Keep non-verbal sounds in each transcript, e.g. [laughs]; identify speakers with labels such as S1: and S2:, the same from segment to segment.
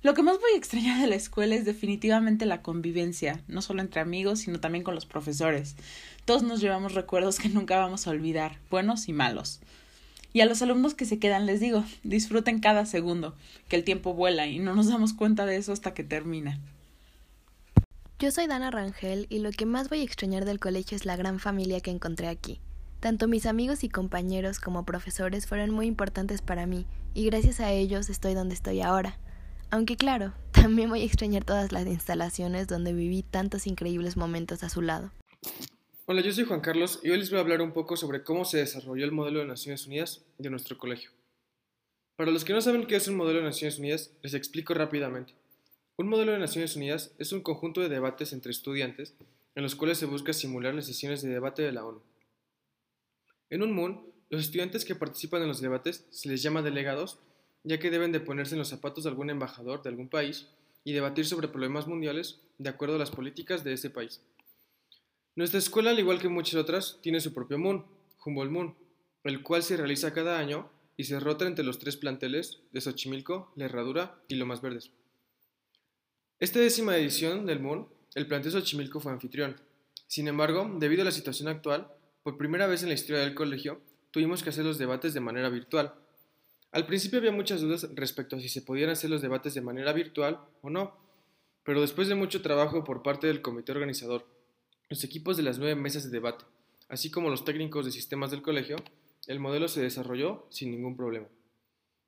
S1: Lo que más voy a extrañar de la escuela es definitivamente la convivencia, no solo entre amigos, sino también con los profesores. Todos nos llevamos recuerdos que nunca vamos a olvidar, buenos y malos. Y a los alumnos que se quedan les digo, disfruten cada segundo, que el tiempo vuela y no nos damos cuenta de eso hasta que termina.
S2: Yo soy Dana Rangel y lo que más voy a extrañar del colegio es la gran familia que encontré aquí. Tanto mis amigos y compañeros como profesores fueron muy importantes para mí y gracias a ellos estoy donde estoy ahora. Aunque claro, [laughs] también voy a extrañar todas las instalaciones donde viví tantos increíbles momentos a su lado.
S3: Hola, yo soy Juan Carlos y hoy les voy a hablar un poco sobre cómo se desarrolló el modelo de Naciones Unidas de nuestro colegio. Para los que no saben qué es un modelo de Naciones Unidas, les explico rápidamente. Un modelo de Naciones Unidas es un conjunto de debates entre estudiantes en los cuales se busca simular las sesiones de debate de la ONU. En un MUN, los estudiantes que participan en los debates se les llama delegados ya que deben de ponerse en los zapatos de algún embajador de algún país y debatir sobre problemas mundiales de acuerdo a las políticas de ese país. Nuestra escuela, al igual que muchas otras, tiene su propio Moon, Humboldt Moon, el cual se realiza cada año y se rota entre los tres planteles de Xochimilco, La Herradura y Lomas Verdes. Esta décima edición del Moon, el plantel Xochimilco fue anfitrión. Sin embargo, debido a la situación actual, por primera vez en la historia del colegio, tuvimos que hacer los debates de manera virtual, al principio había muchas dudas respecto a si se podían hacer los debates de manera virtual o no, pero después de mucho trabajo por parte del comité organizador, los equipos de las nueve mesas de debate, así como los técnicos de sistemas del colegio, el modelo se desarrolló sin ningún problema.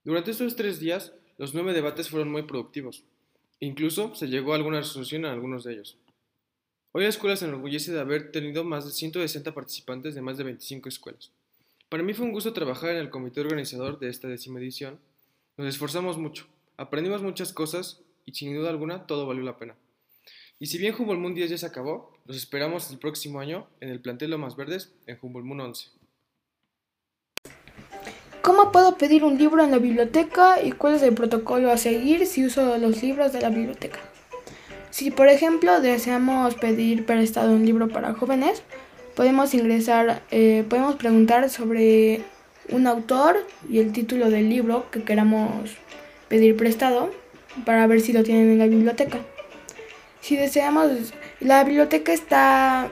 S3: Durante estos tres días, los nueve debates fueron muy productivos. Incluso se llegó a alguna resolución en algunos de ellos. Hoy la escuela se enorgullece de haber tenido más de 160 participantes de más de 25 escuelas. Para mí fue un gusto trabajar en el comité organizador de esta décima edición. Nos esforzamos mucho, aprendimos muchas cosas y sin duda alguna todo valió la pena. Y si bien Humboldt Moon 10 ya se acabó, los esperamos el próximo año en el plantel Lomas Verdes en Humboldt Moon 11.
S4: ¿Cómo puedo pedir un libro en la biblioteca y cuál es el protocolo a seguir si uso los libros de la biblioteca? Si por ejemplo deseamos pedir prestado un libro para jóvenes, podemos ingresar, eh, podemos preguntar sobre un autor y el título del libro que queramos pedir prestado para ver si lo tienen en la biblioteca. Si deseamos, la biblioteca está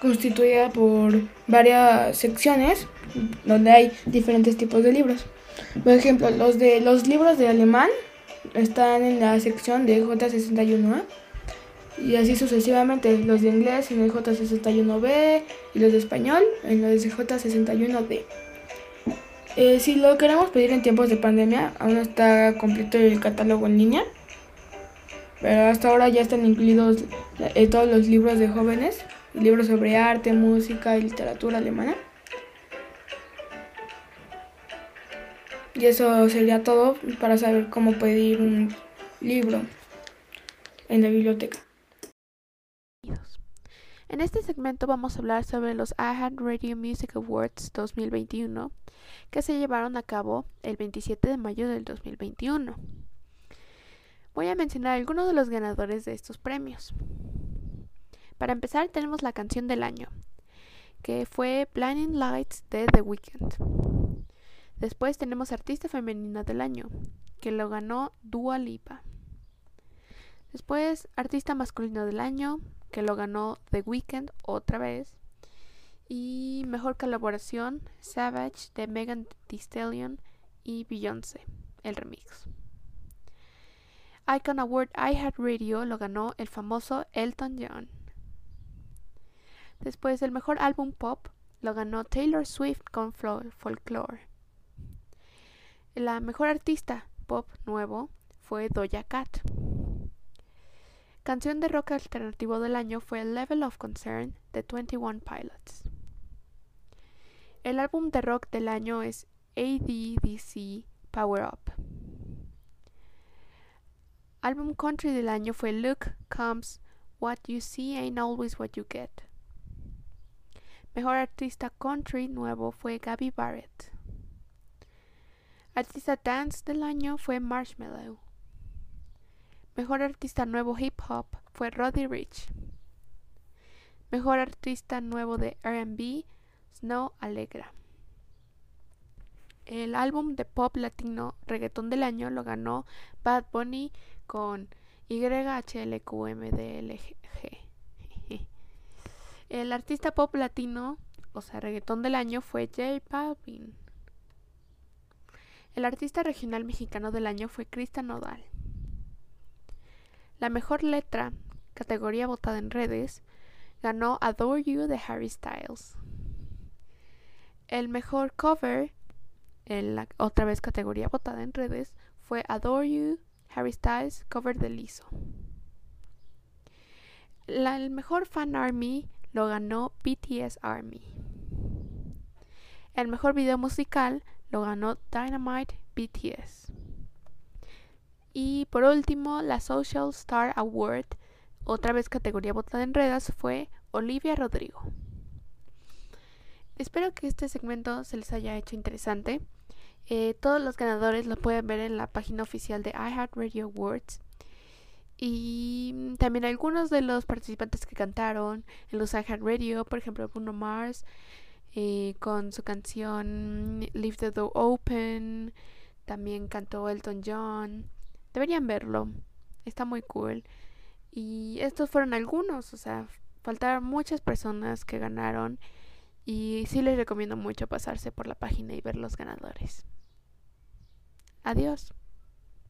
S4: constituida por varias secciones donde hay diferentes tipos de libros. Por ejemplo, los de los libros de alemán están en la sección de J61A y así sucesivamente. Los de inglés en el J61B y los de español en los J61D. Eh, si lo queremos pedir en tiempos de pandemia, aún está completo el catálogo en línea, pero hasta ahora ya están incluidos eh, todos los libros de jóvenes, libros sobre arte, música y literatura alemana. Y eso sería todo para saber cómo pedir un libro en la biblioteca.
S5: En este segmento vamos a hablar sobre los iHeart Radio Music Awards 2021 que se llevaron a cabo el 27 de mayo del 2021. Voy a mencionar algunos de los ganadores de estos premios. Para empezar tenemos la canción del año, que fue Blinding Lights de The Weeknd. Después tenemos artista femenina del año, que lo ganó Dua Lipa. Después artista masculino del año, que lo ganó The Weeknd otra vez. Y mejor colaboración, Savage de Megan Thee Stallion y Beyoncé, el remix. Icon Award Radio lo ganó el famoso Elton John. Después el mejor álbum pop lo ganó Taylor Swift con Folklore. La mejor artista pop nuevo fue Doja Cat. Canción de rock alternativo del año fue Level of Concern de 21 Pilots. El álbum de rock del año es ADDC Power Up. Álbum country del año fue Look Comes What You See Ain't Always What You Get. Mejor artista country nuevo fue Gabby Barrett. Artista dance del año fue Marshmallow. Mejor artista nuevo hip hop fue Roddy Rich. Mejor artista nuevo de RB, Snow Alegra. el álbum de pop latino reggaetón del año lo ganó Bad Bunny con YHLQMDLG. [laughs] El artista pop latino, o sea, reggaetón del año fue J Balvin. El artista regional mexicano del año fue Krista Nodal. La mejor letra, categoría votada en redes, ganó Adore You de Harry Styles. El mejor cover, en la otra vez categoría votada en redes, fue Adore You, Harry Styles, cover de Lizzo. El mejor fan army lo ganó BTS Army. El mejor video musical lo ganó Dynamite BTS. Y por último, la Social Star Award, otra vez categoría votada en redes, fue Olivia Rodrigo. Espero que este segmento se les haya hecho interesante. Eh, todos los ganadores lo pueden ver en la página oficial de iHeartRadio Awards. Y también algunos de los participantes que cantaron en los iHeartRadio, por ejemplo Bruno Mars, eh, con su canción Leave the Door Open. También cantó Elton John. Deberían verlo. Está muy cool. Y estos fueron algunos, o sea, faltaron muchas personas que ganaron. Y sí les recomiendo mucho pasarse por la página y ver los ganadores. Adiós.